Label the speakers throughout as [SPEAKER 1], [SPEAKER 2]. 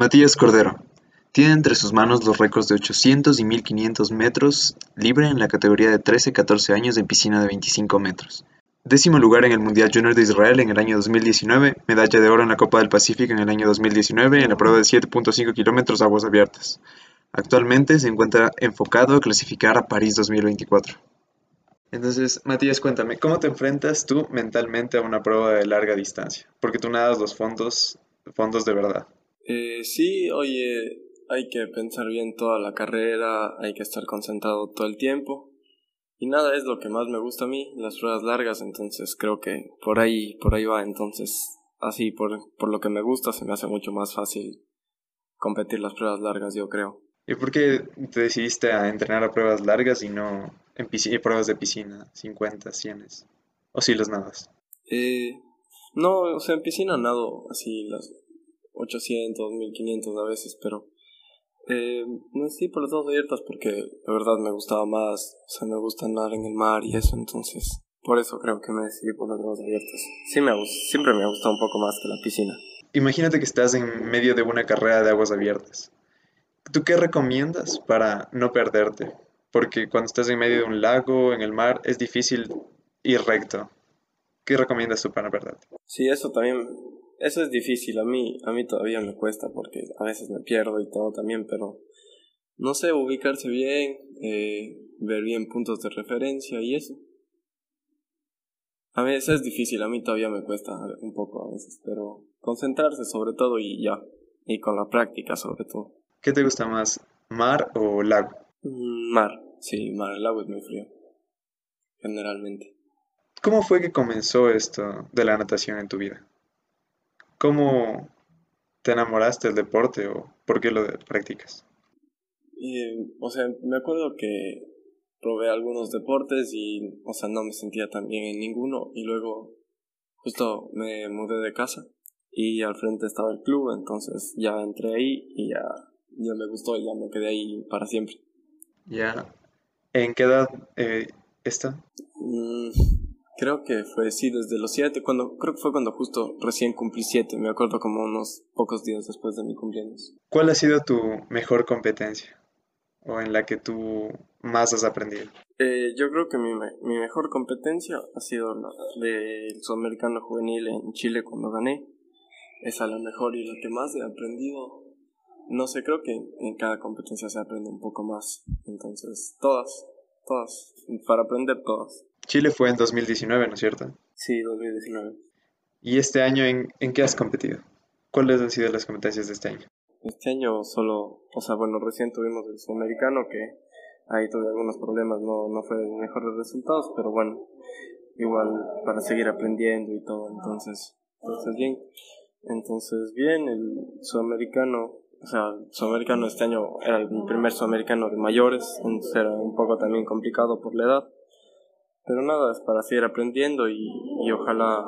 [SPEAKER 1] Matías Cordero tiene entre sus manos los récords de 800 y 1500 metros libre en la categoría de 13-14 años en piscina de 25 metros. Décimo lugar en el Mundial Junior de Israel en el año 2019, medalla de oro en la Copa del Pacífico en el año 2019 en la prueba de 7.5 kilómetros aguas abiertas. Actualmente se encuentra enfocado a clasificar a París 2024. Entonces, Matías, cuéntame, ¿cómo te enfrentas tú mentalmente a una prueba de larga distancia? Porque tú nadas los fondos, fondos de verdad.
[SPEAKER 2] Eh, sí, oye, hay que pensar bien toda la carrera, hay que estar concentrado todo el tiempo. Y nada, es lo que más me gusta a mí, las pruebas largas, entonces creo que por ahí, por ahí va, entonces así, por, por lo que me gusta, se me hace mucho más fácil competir las pruebas largas, yo creo.
[SPEAKER 1] ¿Y por qué te decidiste a entrenar a pruebas largas y no en pruebas de piscina, 50, 100? ¿O si los nadas?
[SPEAKER 2] Eh, no, o sea, en piscina nado así las 800, 1500 a veces, pero eh, no sí por las dos abiertas porque de verdad me gustaba más, o sea, me gusta nadar en el mar y eso, entonces por eso creo que me decidí por las dos abiertas. Sí me siempre me ha gustado un poco más que la piscina.
[SPEAKER 1] Imagínate que estás en medio de una carrera de aguas abiertas. ¿Tú qué recomiendas para no perderte? Porque cuando estás en medio de un lago, en el mar, es difícil ir recto. ¿Qué recomiendas tú para no perderte?
[SPEAKER 2] Sí, eso también eso es difícil, a mí, a mí todavía me cuesta porque a veces me pierdo y todo también, pero no sé, ubicarse bien, eh, ver bien puntos de referencia y eso. A veces es difícil, a mí todavía me cuesta un poco a veces, pero concentrarse sobre todo y ya, y con la práctica sobre todo.
[SPEAKER 1] ¿Qué te gusta más, mar o lago?
[SPEAKER 2] Mm, mar, sí, mar, el lago es muy frío, generalmente.
[SPEAKER 1] ¿Cómo fue que comenzó esto de la natación en tu vida? ¿Cómo te enamoraste del deporte o por qué lo practicas?
[SPEAKER 2] o sea, me acuerdo que probé algunos deportes y, o sea, no me sentía tan bien en ninguno y luego justo me mudé de casa y al frente estaba el club, entonces ya entré ahí y ya, ya me gustó y ya me quedé ahí para siempre.
[SPEAKER 1] Ya. ¿En qué edad eh, está?
[SPEAKER 2] Mm, Creo que fue, sí, desde los siete, cuando, creo que fue cuando justo recién cumplí siete, me acuerdo como unos pocos días después de mi cumpleaños.
[SPEAKER 1] ¿Cuál ha sido tu mejor competencia? ¿O en la que tú más has aprendido?
[SPEAKER 2] Eh, yo creo que mi, mi mejor competencia ha sido la del Sudamericano Juvenil en Chile cuando gané. Esa es la mejor y la que más he aprendido. No sé, creo que en cada competencia se aprende un poco más. Entonces, todas, todas, para aprender todas.
[SPEAKER 1] Chile fue en 2019, ¿no es cierto?
[SPEAKER 2] Sí, 2019.
[SPEAKER 1] ¿Y este año en, en qué has competido? ¿Cuáles han sido las competencias de este año?
[SPEAKER 2] Este año solo, o sea, bueno, recién tuvimos el sudamericano que ahí tuve algunos problemas, no, no fue de mejores resultados, pero bueno, igual para seguir aprendiendo y todo, entonces, entonces bien. Entonces bien, el sudamericano, o sea, el sudamericano este año era el primer sudamericano de mayores, entonces era un poco también complicado por la edad pero nada, es para seguir aprendiendo y, y ojalá,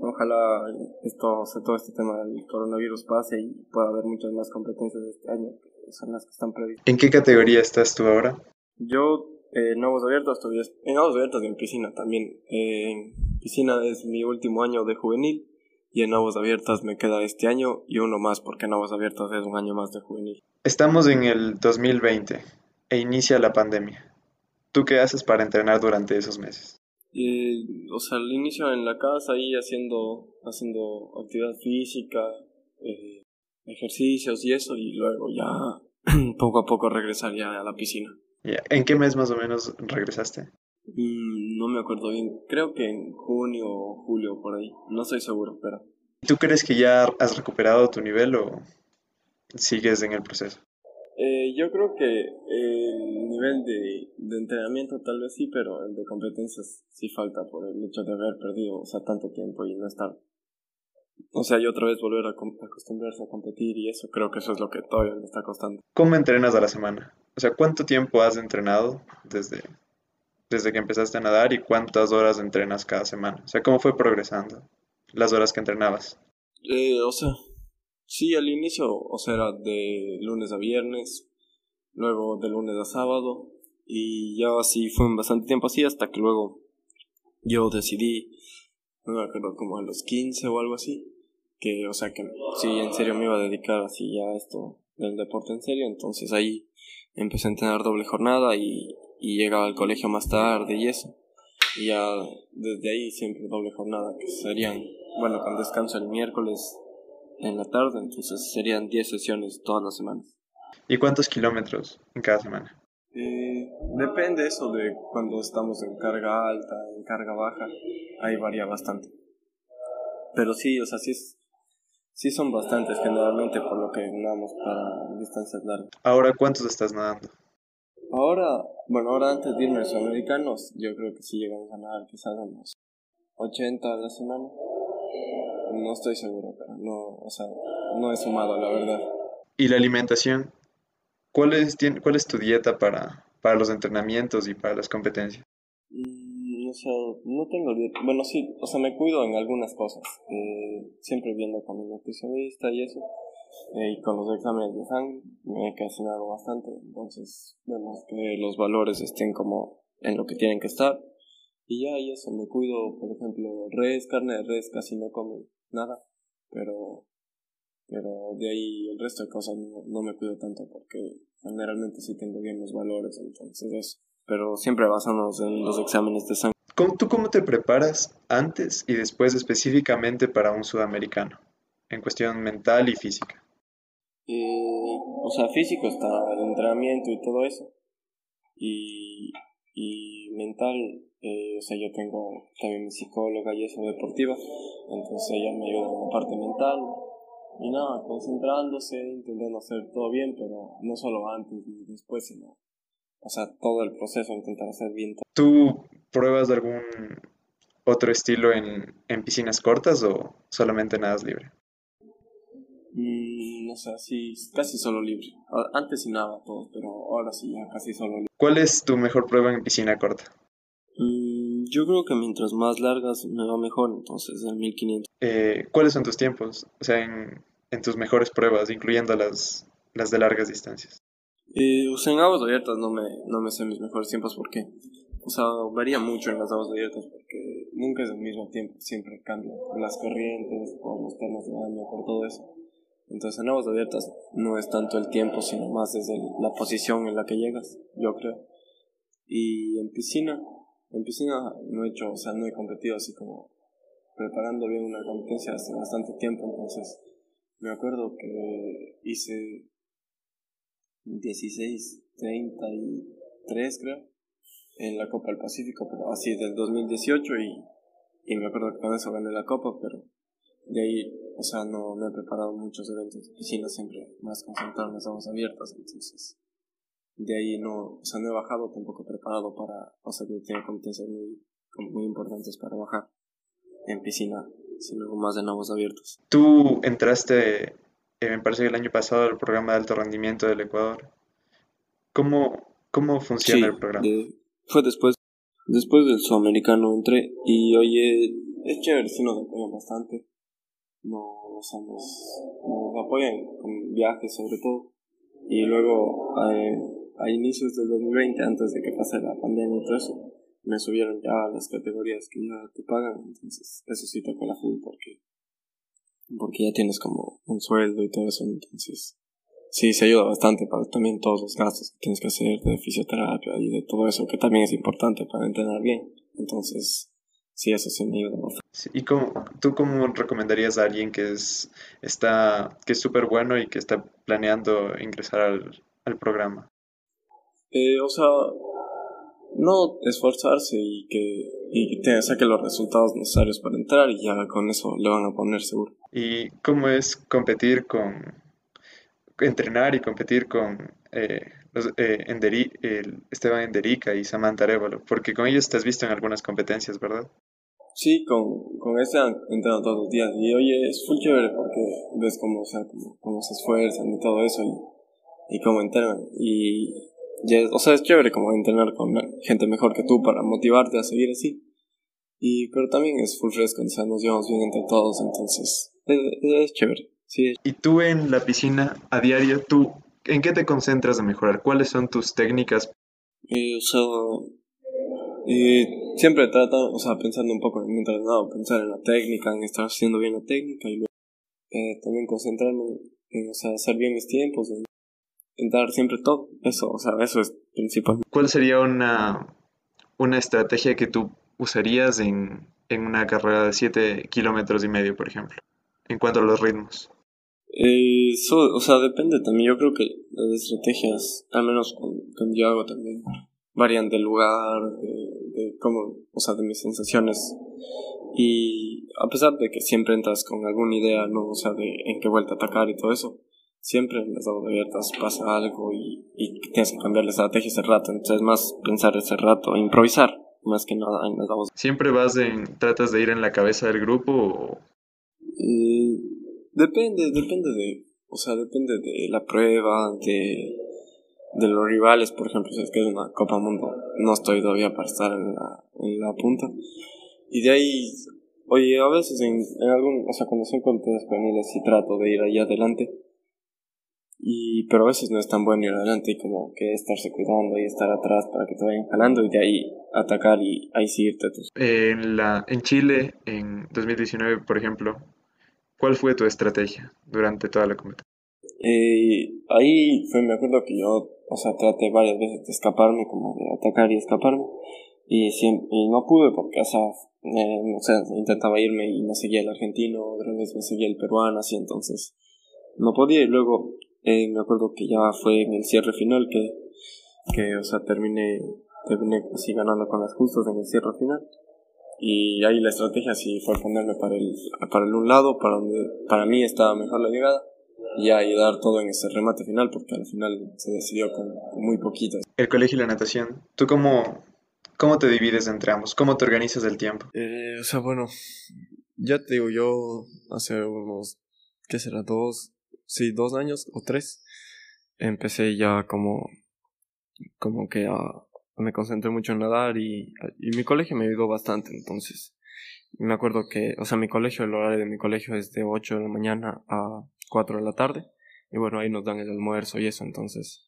[SPEAKER 2] ojalá esto, todo este tema del coronavirus pase y pueda haber muchas más competencias este año, que son las que están previstas.
[SPEAKER 1] ¿En qué categoría estás tú ahora?
[SPEAKER 2] Yo, eh, en Nuevos Abiertos, todavía, en Nuevos Abiertos y en piscina también. en piscina es mi último año de juvenil y en Nuevos Abiertas me queda este año y uno más porque en Nuevos Abiertas es un año más de juvenil.
[SPEAKER 1] Estamos en el 2020 e inicia la pandemia. ¿Tú qué haces para entrenar durante esos meses?
[SPEAKER 2] o sea, al inicio en la casa, ahí haciendo, haciendo actividad física, eh, ejercicios y eso, y luego ya poco a poco regresar ya a la piscina.
[SPEAKER 1] ¿En qué mes más o menos regresaste?
[SPEAKER 2] Mm, no me acuerdo bien, creo que en junio o julio por ahí, no estoy seguro, pero...
[SPEAKER 1] ¿Tú crees que ya has recuperado tu nivel o sigues en el proceso?
[SPEAKER 2] Eh, yo creo que el nivel de, de, entrenamiento tal vez sí, pero el de competencias sí falta por el hecho de haber perdido, o sea, tanto tiempo y no estar. O sea, y otra vez volver a, acostumbrarse a competir y eso, creo que eso es lo que todavía me está costando.
[SPEAKER 1] ¿Cómo entrenas a la semana? O sea, ¿cuánto tiempo has entrenado desde, desde que empezaste a nadar y cuántas horas entrenas cada semana? O sea, ¿cómo fue progresando las horas que entrenabas?
[SPEAKER 2] Eh, o sea, Sí, al inicio, o sea, era de lunes a viernes, luego de lunes a sábado, y ya así fue bastante tiempo así hasta que luego yo decidí, no me acuerdo, como a los 15 o algo así, que, o sea, que sí, en serio me iba a dedicar así ya a esto del deporte en serio, entonces ahí empecé a entrenar doble jornada y, y llegaba al colegio más tarde y eso. Y ya desde ahí siempre doble jornada, que serían, bueno, con descanso el miércoles en la tarde, entonces serían 10 sesiones todas las semanas.
[SPEAKER 1] ¿Y cuántos kilómetros en cada semana?
[SPEAKER 2] Eh, depende eso de cuando estamos en carga alta, en carga baja, ahí varía bastante. Pero sí, o sea, sí, es, sí son bastantes generalmente por lo que nadamos para distancias largas.
[SPEAKER 1] Ahora, ¿cuántos estás nadando?
[SPEAKER 2] Ahora, bueno, ahora antes de irme a los americanos, yo creo que sí llegamos a nadar quizás unos 80 a la semana. No estoy seguro, pero no, o sea, no he sumado, la verdad.
[SPEAKER 1] ¿Y la alimentación? ¿Cuál es, cuál es tu dieta para, para los entrenamientos y para las competencias?
[SPEAKER 2] Mm, o sea, no tengo dieta. Bueno, sí, o sea, me cuido en algunas cosas. Eh, siempre viendo con mi nutricionista y eso. Eh, y con los exámenes de sangre me he casinado bastante. Entonces, vemos que los valores estén como en lo que tienen que estar. Y ya, y eso, me cuido, por ejemplo, res, carne de res, casi no como nada. Pero pero de ahí el resto de cosas no, no me cuido tanto porque generalmente sí tengo bien los valores, entonces eso. Pero siempre basándonos en los exámenes de sangre.
[SPEAKER 1] ¿Tú cómo te preparas antes y después específicamente para un sudamericano? En cuestión mental y física.
[SPEAKER 2] Eh, o sea, físico está el entrenamiento y todo eso. Y, y mental, eh, o sea, yo tengo también mi psicóloga y eso deportiva, entonces ella me ayuda en la parte mental, y nada, concentrándose, intentando hacer todo bien, pero no solo antes y después, sino, o sea, todo el proceso, intentar hacer bien.
[SPEAKER 1] ¿Tú pruebas algún otro estilo en, en piscinas cortas o solamente nadas libre?
[SPEAKER 2] Mm, no sé, sí, casi solo libre. Antes sí nada todo, pero ahora sí ya casi solo libre.
[SPEAKER 1] ¿Cuál es tu mejor prueba en piscina corta?
[SPEAKER 2] Yo creo que mientras más largas me va mejor, entonces en 1500.
[SPEAKER 1] Eh, ¿Cuáles son tus tiempos? O sea, en, en tus mejores pruebas, incluyendo las, las de largas distancias.
[SPEAKER 2] Eh, o sea, en aguas abiertas no me, no me sé mis mejores tiempos porque, o sea, varía mucho en las aguas abiertas porque nunca es el mismo tiempo, siempre cambia las corrientes, por los temas de baño, por todo eso. Entonces en aguas abiertas no es tanto el tiempo, sino más desde la posición en la que llegas, yo creo. Y en piscina, en piscina no he hecho, o sea, no he competido así como preparando bien una competencia hace bastante tiempo, entonces me acuerdo que hice 16, 33 creo, en la Copa del Pacífico, pero así del 2018 y, y me acuerdo que con eso gané la Copa, pero de ahí, o sea, no, no he preparado muchos eventos de piscina, siempre más concentrado en las aguas abiertas, entonces de ahí no, o sea, no he bajado tampoco preparado para, o sea, que tiene competencias muy, muy importantes para bajar en piscina, sino más en aguas abiertas.
[SPEAKER 1] Tú entraste, eh, me parece que el año pasado, al programa de alto rendimiento del Ecuador. ¿Cómo, cómo funciona el programa?
[SPEAKER 2] fue después, después del sudamericano entré y oye, es chévere, sí nos apoyan bastante. No, o sea, nos, apoyan con viajes sobre todo. Y luego, eh, a inicios del 2020, antes de que pase la pandemia y todo eso, me subieron ya las categorías que ya te pagan, entonces eso sí toca la full porque, porque ya tienes como un sueldo y todo eso, entonces sí se ayuda bastante para también todos los gastos que tienes que hacer de fisioterapia y de todo eso que también es importante para entrenar bien, entonces sí eso sí me ayuda
[SPEAKER 1] ¿Y cómo, tú cómo recomendarías a alguien que es está que es súper bueno y que está planeando ingresar al, al programa?
[SPEAKER 2] Eh, o sea, no esforzarse y que, y te saque los resultados necesarios para entrar y ya con eso le van a poner seguro.
[SPEAKER 1] ¿Y cómo es competir con, entrenar y competir con eh, los, eh, el Esteban Enderica y Samantha Arevalo? Porque con ellos te has visto en algunas competencias, ¿verdad?
[SPEAKER 2] Sí, con, con este han entrenado todos los días y oye, es full chévere porque ves cómo, o sea, cómo, se esfuerzan y todo eso y, y cómo entrenan. Y o sea, es chévere como entrenar con gente mejor que tú para motivarte a seguir así. Y, pero también es full fresco, o sea, nos llevamos bien entre todos, entonces es, chévere. Sí.
[SPEAKER 1] Y tú en la piscina a diario, ¿tú en qué te concentras de mejorar? ¿Cuáles son tus técnicas?
[SPEAKER 2] Eh, o sea, eh, siempre trato, o sea, pensando un poco en mi entrenado, pensar en la técnica, en estar haciendo bien la técnica y luego eh, también concentrarme en, o sea, hacer bien mis tiempos, en, dar siempre todo, eso, o sea, eso es principal.
[SPEAKER 1] ¿Cuál sería una, una estrategia que tú usarías en, en una carrera de 7 kilómetros y medio, por ejemplo, en cuanto a los ritmos?
[SPEAKER 2] Eh, o sea, depende también. Yo creo que las estrategias, al menos cuando, yo hago también, varían del lugar, de, de cómo, o sea, de mis sensaciones. Y a pesar de que siempre entras con alguna idea, ¿no? O sea, de en qué vuelta atacar y todo eso, siempre en las dos abiertas pasa algo y, y tienes que cambiar la estrategia ese rato. Entonces, más pensar ese rato, improvisar, más que nada en las dos.
[SPEAKER 1] ¿Siempre vas en, tratas de ir en la cabeza del grupo o...?
[SPEAKER 2] Eh, Depende, depende de, o sea, depende de la prueba, de, de los rivales, por ejemplo, si es que es una Copa Mundo, no estoy todavía para estar en la, en la punta. Y de ahí, oye, a veces en, en algún, o sea, cuando soy con juveniles sí trato de ir ahí adelante. Y, pero a veces no es tan bueno ir adelante y como que estarse cuidando y estar atrás para que te vayan jalando y de ahí atacar y ahí sí irte.
[SPEAKER 1] En, la, en Chile, en 2019, por ejemplo, ¿Cuál fue tu estrategia durante toda la competencia?
[SPEAKER 2] Eh, ahí fue, me acuerdo que yo, o sea, traté varias veces de escaparme, como de atacar y escaparme, y, siempre, y no pude porque, o sea, o sea, intentaba irme y me seguía el argentino, otra vez me seguía el peruano, así, entonces no podía, y luego eh, me acuerdo que ya fue en el cierre final que, que o sea, terminé, terminé así ganando con las justas en el cierre final y ahí la estrategia sí fue ponerme para el, para el un lado, para donde para mí estaba mejor la llegada, y ahí dar todo en ese remate final, porque al final se decidió con, muy poquitas.
[SPEAKER 1] El colegio y la natación, ¿tú cómo, cómo te divides entre ambos? ¿Cómo te organizas el tiempo?
[SPEAKER 2] Eh, o sea, bueno, ya te digo, yo hace unos, ¿qué será? Dos, sí, dos años o tres, empecé ya como, como que a me concentré mucho en nadar y, y mi colegio me ayudó bastante, entonces me acuerdo que, o sea, mi colegio, el horario de mi colegio es de 8 de la mañana a 4 de la tarde, y bueno, ahí nos dan el almuerzo y eso, entonces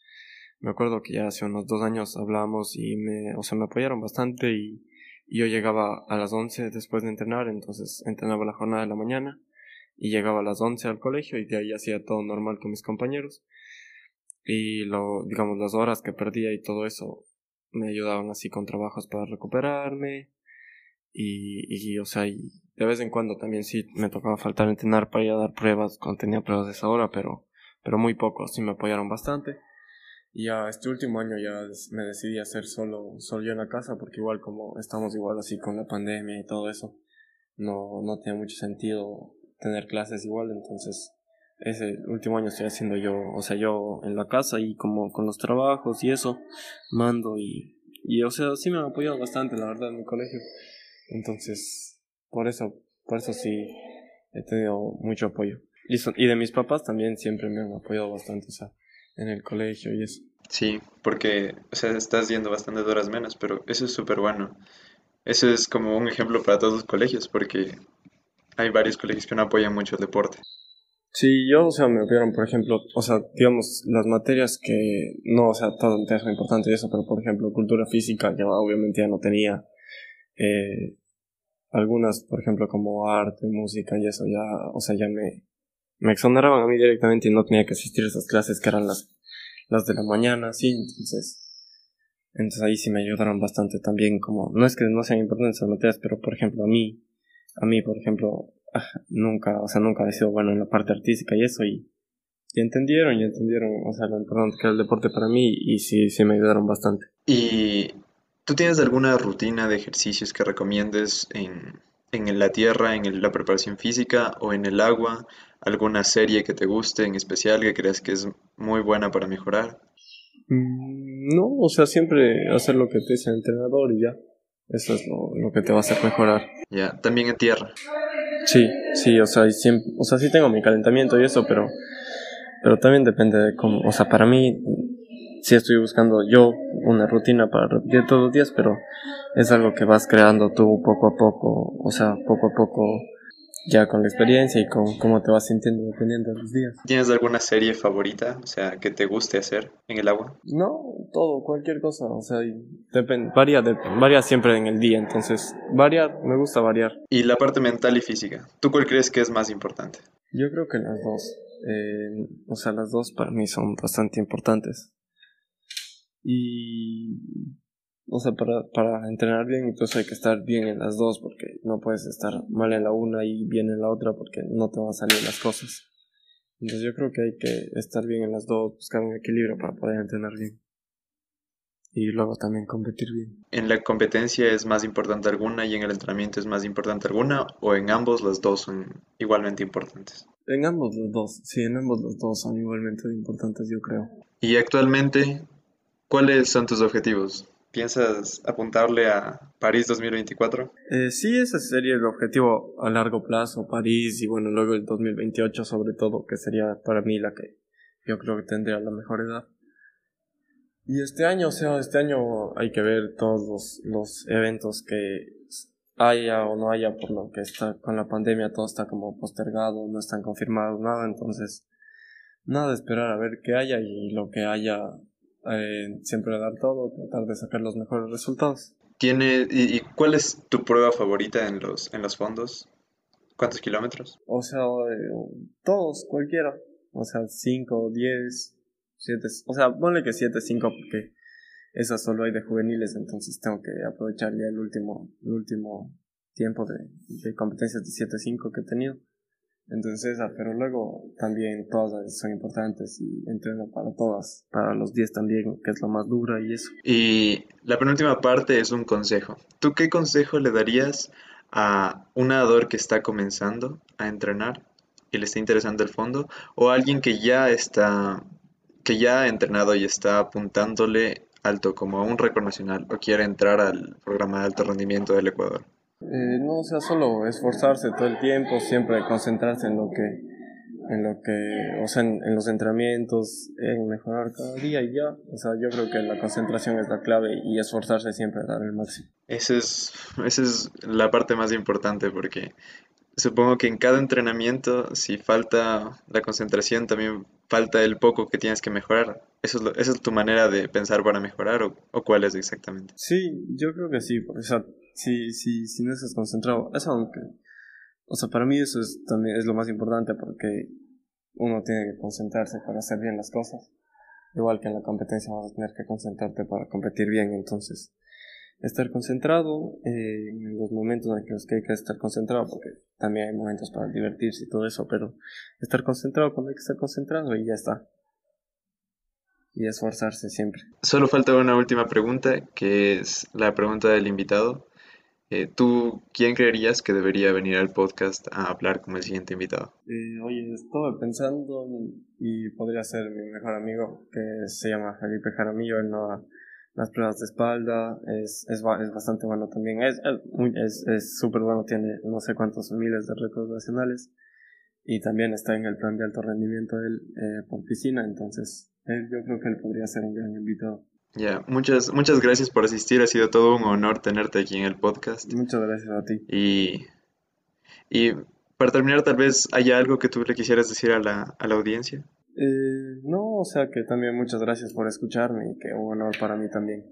[SPEAKER 2] me acuerdo que ya hace unos dos años hablamos y me, o sea, me apoyaron bastante y, y yo llegaba a las 11 después de entrenar, entonces entrenaba la jornada de la mañana y llegaba a las 11 al colegio y de ahí hacía todo normal con mis compañeros y lo, digamos, las horas que perdía y todo eso me ayudaban así con trabajos para recuperarme y, y o sea, y de vez en cuando también sí me tocaba faltar entrenar para ir a dar pruebas cuando tenía pruebas de esa hora, pero, pero muy poco, sí me apoyaron bastante. Y ya este último año ya me decidí a hacer solo, solo yo en la casa, porque igual como estamos igual así con la pandemia y todo eso, no, no tiene mucho sentido tener clases igual, entonces ese último año estoy haciendo yo, o sea, yo en la casa y como con los trabajos y eso, mando y, y o sea, sí me han apoyado bastante, la verdad, en mi colegio. Entonces, por eso, por eso sí he tenido mucho apoyo. Y, y de mis papás también siempre me han apoyado bastante, o sea, en el colegio y eso.
[SPEAKER 1] Sí, porque, o sea, estás yendo bastante horas menos, pero eso es súper bueno. Eso es como un ejemplo para todos los colegios, porque hay varios colegios que no apoyan mucho el deporte.
[SPEAKER 2] Sí, yo, o sea, me vieron, por ejemplo, o sea, digamos, las materias que, no, o sea, todo el tema importante eso, pero por ejemplo, cultura física, yo obviamente ya no tenía, eh, algunas, por ejemplo, como arte, música y eso, ya, o sea, ya me, me exoneraban a mí directamente y no tenía que asistir a esas clases que eran las, las de la mañana, sí, entonces, entonces ahí sí me ayudaron bastante también, como, no es que no sean importantes esas materias, pero por ejemplo, a mí, a mí, por ejemplo, nunca, o sea, nunca he sido bueno en la parte artística y eso, y, y entendieron, y entendieron, o sea, lo importante que era el deporte para mí, y sí, sí me ayudaron bastante.
[SPEAKER 1] ¿Y tú tienes alguna rutina de ejercicios que recomiendes en, en la tierra, en la preparación física o en el agua? ¿Alguna serie que te guste en especial que creas que es muy buena para mejorar?
[SPEAKER 2] Mm, no, o sea, siempre hacer lo que te dice el entrenador y ya. Eso es lo, lo que te va a hacer mejorar.
[SPEAKER 1] Ya, también en tierra.
[SPEAKER 2] Sí, sí, o sea, siempre, o sea, sí tengo mi calentamiento y eso, pero, pero también depende de cómo, o sea, para mí, sí estoy buscando yo una rutina para repetir todos los días, pero es algo que vas creando tú poco a poco, o sea, poco a poco ya con la experiencia y con cómo te vas sintiendo dependiendo de los días.
[SPEAKER 1] ¿Tienes alguna serie favorita, o sea, que te guste hacer en el agua?
[SPEAKER 2] No, todo, cualquier cosa, o sea, depende, varía, de, varía siempre en el día, entonces variar, me gusta variar.
[SPEAKER 1] ¿Y la parte mental y física? ¿Tú cuál crees que es más importante?
[SPEAKER 2] Yo creo que las dos. Eh, o sea, las dos para mí son bastante importantes. Y. O sea, para, para entrenar bien, incluso hay que estar bien en las dos, porque no puedes estar mal en la una y bien en la otra, porque no te van a salir las cosas. Entonces, yo creo que hay que estar bien en las dos, buscar un equilibrio para poder entrenar bien y luego también competir bien.
[SPEAKER 1] ¿En la competencia es más importante alguna y en el entrenamiento es más importante alguna o en ambos las dos son igualmente importantes?
[SPEAKER 2] En ambos los dos, sí, en ambos los dos son igualmente importantes yo creo.
[SPEAKER 1] ¿Y actualmente cuáles son tus objetivos? ¿Piensas apuntarle a París 2024?
[SPEAKER 2] Eh, sí, ese sería el objetivo a largo plazo, París y bueno, luego el 2028 sobre todo, que sería para mí la que yo creo que tendría la mejor edad. Y este año, o sea, este año hay que ver todos los, los eventos que haya o no haya, por lo que está con la pandemia, todo está como postergado, no están confirmados nada, entonces nada esperar a ver qué haya y lo que haya, eh, siempre dar todo, tratar de sacar los mejores resultados.
[SPEAKER 1] ¿Tiene, y, cuál es tu prueba favorita en los, en los fondos? ¿Cuántos kilómetros?
[SPEAKER 2] O sea, eh, todos, cualquiera. O sea, 5, 10, o sea, ponle que 7-5 porque esa solo hay de juveniles, entonces tengo que aprovechar ya el último, el último tiempo de, de competencias de 7-5 que he tenido. Entonces esa, pero luego también todas son importantes y entreno para todas, para los 10 también, que es lo más dura y eso.
[SPEAKER 1] Y la penúltima parte es un consejo. ¿Tú qué consejo le darías a un nadador que está comenzando a entrenar y le está interesando el fondo o a alguien que ya está que ya ha entrenado y está apuntándole alto como a un récord nacional o quiere entrar al programa de alto rendimiento del Ecuador?
[SPEAKER 2] Eh, no, o sea, solo esforzarse todo el tiempo, siempre concentrarse en lo que, en lo que, o sea, en, los entrenamientos, en mejorar cada día y ya. O sea, yo creo que la concentración es la clave y esforzarse siempre a dar el máximo.
[SPEAKER 1] Esa es, esa es la parte más importante porque supongo que en cada entrenamiento, si falta la concentración, también falta el poco que tienes que mejorar. ¿Eso es ¿Esa es tu manera de pensar para mejorar o, cuál es exactamente?
[SPEAKER 2] Sí, yo creo que sí. O sea, si, si, si no estás concentrado, eso aunque... O sea, para mí eso es, también es lo más importante porque uno tiene que concentrarse para hacer bien las cosas. Igual que en la competencia vas a tener que concentrarte para competir bien, entonces estar concentrado eh, en los momentos en los que hay que estar concentrado, porque también hay momentos para divertirse y todo eso, pero estar concentrado cuando hay que estar concentrado y ya está. Y esforzarse siempre.
[SPEAKER 1] Solo falta una última pregunta, que es la pregunta del invitado. Eh, ¿Tú quién creerías que debería venir al podcast a hablar como el siguiente invitado?
[SPEAKER 2] Eh, oye, estuve pensando y podría ser mi mejor amigo, que se llama Felipe Jaramillo, él no las pruebas de espalda, es, es, es bastante bueno también, es es es súper bueno, tiene no sé cuántos miles de récords nacionales y también está en el plan de alto rendimiento él eh, por piscina, entonces él, yo creo que él podría ser un gran invitado.
[SPEAKER 1] Ya, muchas, muchas gracias por asistir, ha sido todo un honor tenerte aquí en el podcast.
[SPEAKER 2] Muchas gracias a ti.
[SPEAKER 1] Y, y para terminar, tal vez haya algo que tú le quisieras decir a la, a la audiencia.
[SPEAKER 2] Eh, no, o sea que también muchas gracias por escucharme y que un honor para mí también.